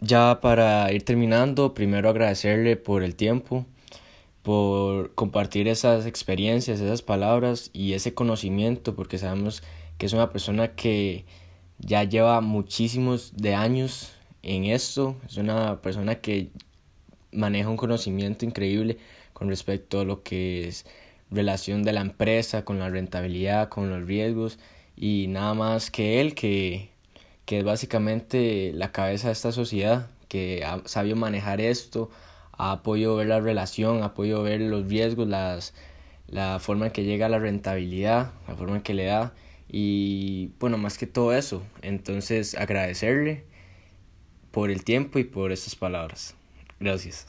ya para ir terminando, primero agradecerle por el tiempo, por compartir esas experiencias, esas palabras y ese conocimiento, porque sabemos que es una persona que ya lleva muchísimos de años en esto, es una persona que maneja un conocimiento increíble con respecto a lo que es relación de la empresa con la rentabilidad, con los riesgos y nada más que él que, que es básicamente la cabeza de esta sociedad que ha sabido manejar esto, ha podido ver la relación, ha podido ver los riesgos, las, la forma en que llega la rentabilidad, la forma en que le da y bueno, más que todo eso, entonces agradecerle por el tiempo y por estas palabras. Gracias.